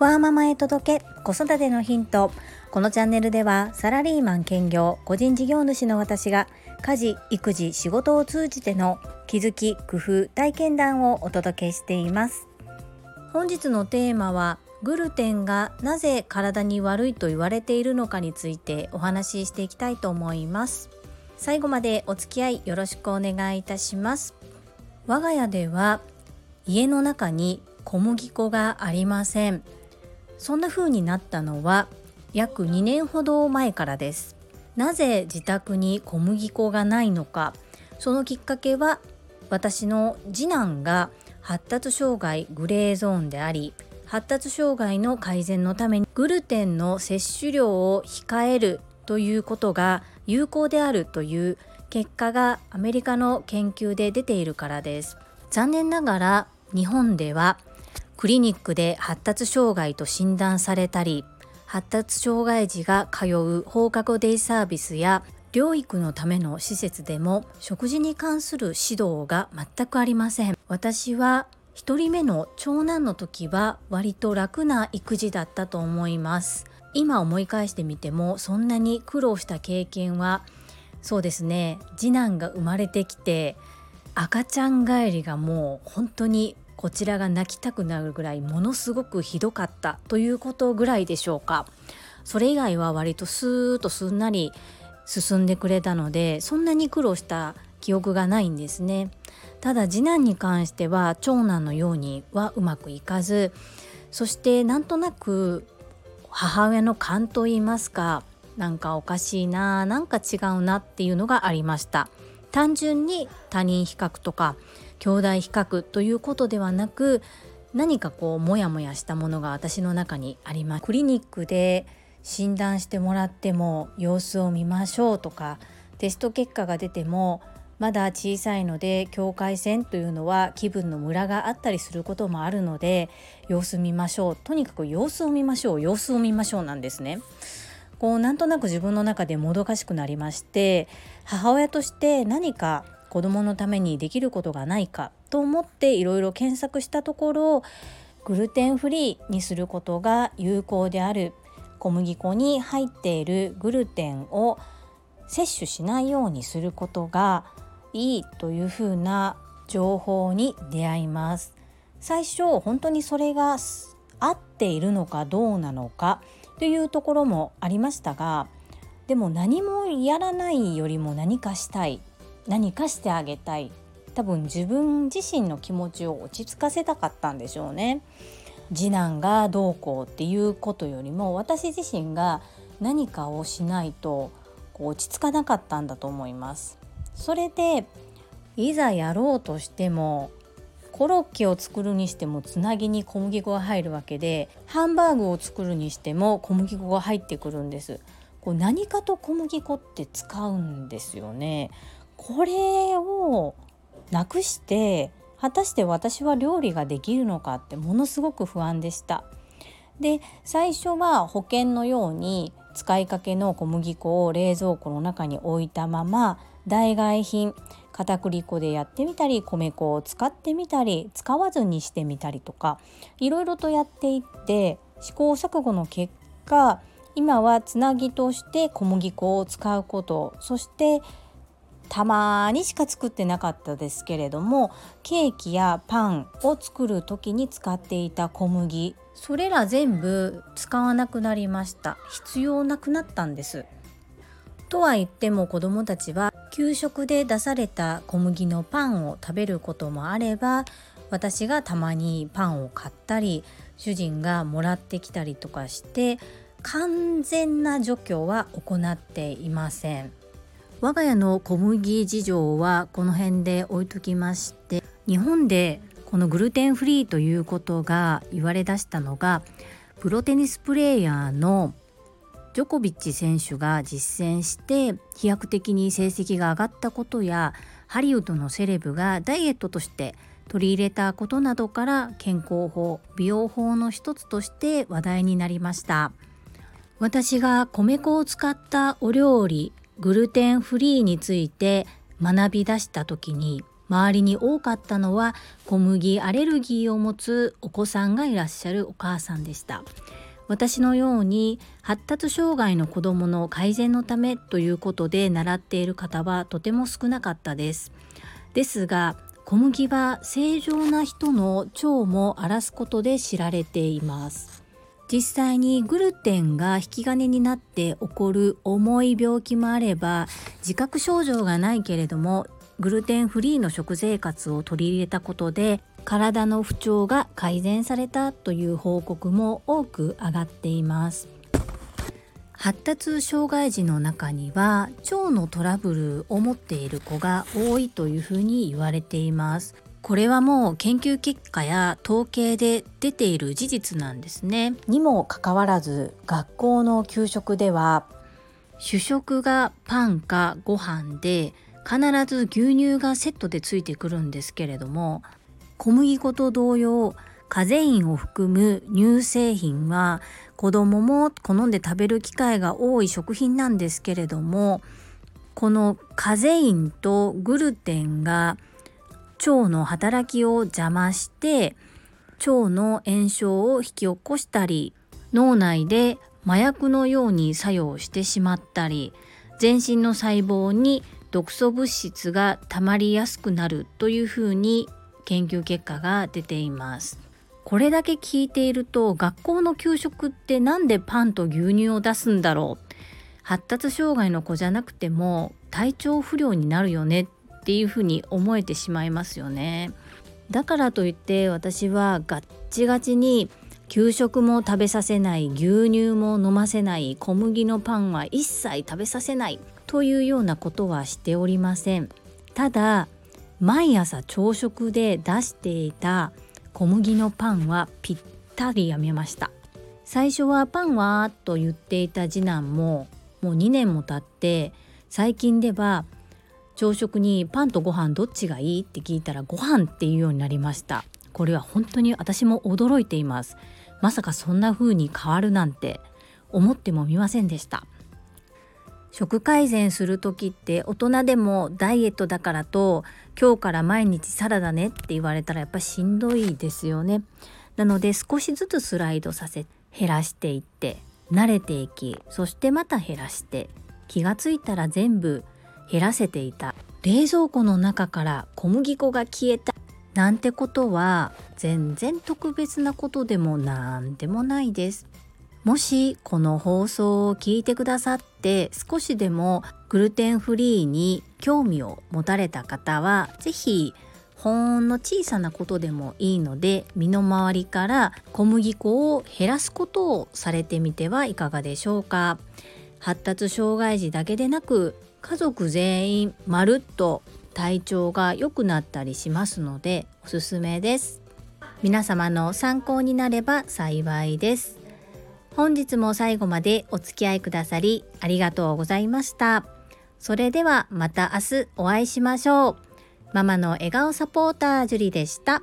ワーママへ届け子育てのヒント。このチャンネルではサラリーマン兼業個人事業主の私が家事育児仕事を通じての気づき工夫体験談をお届けしています。本日のテーマはグルテンがなぜ体に悪いと言われているのかについてお話ししていきたいと思います。最後までお付き合いよろしくお願いいたします。我が家では家の中に小麦粉がありません。そんな風になったのは約2年ほど前からです。なぜ自宅に小麦粉がないのか。そのきっかけは私の次男が発達障害グレーゾーンであり発達障害の改善のためにグルテンの摂取量を控えるということが有効であるという結果がアメリカの研究で出ているからです。残念ながら日本ではクリニックで発達障害と診断されたり発達障害児が通う放課後デイサービスや療育のための施設でも食事に関する指導が全くありません。私は1人目の長男の時は割と楽な育児だったと思います。今思い返してみてもそんなに苦労した経験はそうですね次男が生まれてきて赤ちゃん帰りがもう本当にこちらが泣きたくなるぐらいものすごくひどかったということぐらいでしょうか。それ以外は割とスーッとすんなり進んでくれたのでそんなに苦労した記憶がないんですね。ただ次男に関しては長男のようにはうまくいかずそしてなんとなく母親の勘と言いますかなんかおかしいななんか違うなっていうのがありました。単純に他人比較とか兄弟比較ということではなく何かこうモヤモヤしたものが私の中にあります。クリニックで診断してもらっても様子を見ましょうとかテスト結果が出てもまだ小さいので境界線というのは気分のムラがあったりすることもあるので様子見ましょう。とにかく様子を見ましょう。様子を見ましょうなんですね。こうなんとなく自分の中でもどかしくなりまして母親として何か子供のためにできることがないかと思っていろいろ検索したところグルテンフリーにすることが有効である。小麦粉に入っているグルテンを摂取しないようにすることがいいというふうな情報に出会います。最初本当にそれが合っているのかどうなのかというところもありましたがでも何もやらないよりも何かしたい何かしてあげたい。多分自分自身の気持ちを落ち着かせたかったんでしょうね。次男がどうこうっていうことよりも私自身が何かをしないと落ち着かなかったんだと思います。それでいざやろうとしてもコロッケを作るにしてもつなぎに小麦粉が入るわけでハンバーグを作るにしても小麦粉が入ってくるんです。こう何かと小麦粉って使うんですよね。これをなくして果たして私は料理ができるのかってものすごく不安でした。で最初は保険のように使いかけの小麦粉を冷蔵庫の中に置いたまま代替品片栗粉でやってみたり米粉を使ってみたり使わずにしてみたりとかいろいろとやっていって試行錯誤の結果今はつなぎとして小麦粉を使うことそしてたまにしか作ってなかったですけれどもケーキやパンを作る時に使っていた小麦。それら全部使わなくなりました。必要なくなったんです。とは言っても子どもたちは給食で出された小麦のパンを食べることもあれば私がたまにパンを買ったり主人がもらってきたりとかして完全な除去は行っていません。我が家の小麦事情はこの辺で置いときまして日本でこのグルテンフリーということが言われだしたのがプロテニスプレーヤーのジョコビッチ選手が実践して飛躍的に成績が上がったことやハリウッドのセレブがダイエットとして取り入れたことなどから健康法美容法の一つとして話題になりました。私が米粉を使ったお料理グルテンフリーについて学び出した時に周りに多かったのは小麦アレルギーを持つお子さんがいらっしゃるお母さんでした。私のように発達障害の子どもの改善のためということで習っている方はとても少なかったです。ですが小麦は正常な人の腸も荒らすことで知られています。実際にグルテンが引き金になって起こる重い病気もあれば自覚症状がないけれどもグルテンフリーの食生活を取り入れたことで体の不調が改善されたという報告も多く上がっています。発達障害児の中には腸のトラブルを持っている子が多いというふうに言われています。これはもう研究結果や統計で出ている事実なんですね。にもかかわらず学校の給食では主食がパンかご飯で必ず牛乳がセットでついてくるんですけれども小麦粉と同様カゼインを含む乳製品は子供も好んで食べる機会が多い食品なんですけれどもこのカゼインとグルテンが腸の働きを邪魔して腸の炎症を引き起こしたり脳内で麻薬のように作用してしまったり全身の細胞に毒素物質が溜まりやすくなるというふうに研究結果が出ています。これだけ聞いていると学校の給食って何でパンと牛乳を出すんだろう？発達障害の子じゃなくても体調不良になるよねっていうふうに思えてしまいますよね。だからといって私はガッチガチに給食も食べさせない牛乳も飲ませない小麦のパンは一切食べさせないというようなことはしておりません。ただ毎朝朝食で出していた小麦のパンはぴったりやめました。最初はパンはと言っていた次男ももう2年も経って最近では朝食にパンとご飯どっちがいいって聞いたらご飯っていうようになりました。これは本当に私も驚いています。まさかそんな風に変わるなんて思ってもみませんでした。食改善する時って大人でもダイエットだからと今日から毎日サラダねって言われたらやっぱしんどいですよね。なので少しずつスライドさせ減らしていって慣れていきそしてまた減らして気がついたら全部減らせていた。冷蔵庫の中から小麦粉が消えた。なんてことは全然特別なことでもなんでもないです。もしこの放送を聞いてくださって少しでもグルテンフリーに興味を持たれた方は是非ほんの小さなことでもいいので身の回りから小麦粉を減らすことをされてみてはいかがでしょうか。発達障害児だけでなく家族全員まるっと体調が良くなったりしますのでおすすめです皆様の参考になれば幸いです本日も最後までお付き合いくださりありがとうございました。それではまた明日お会いしましょう。ママの笑顔サポータージュリでした。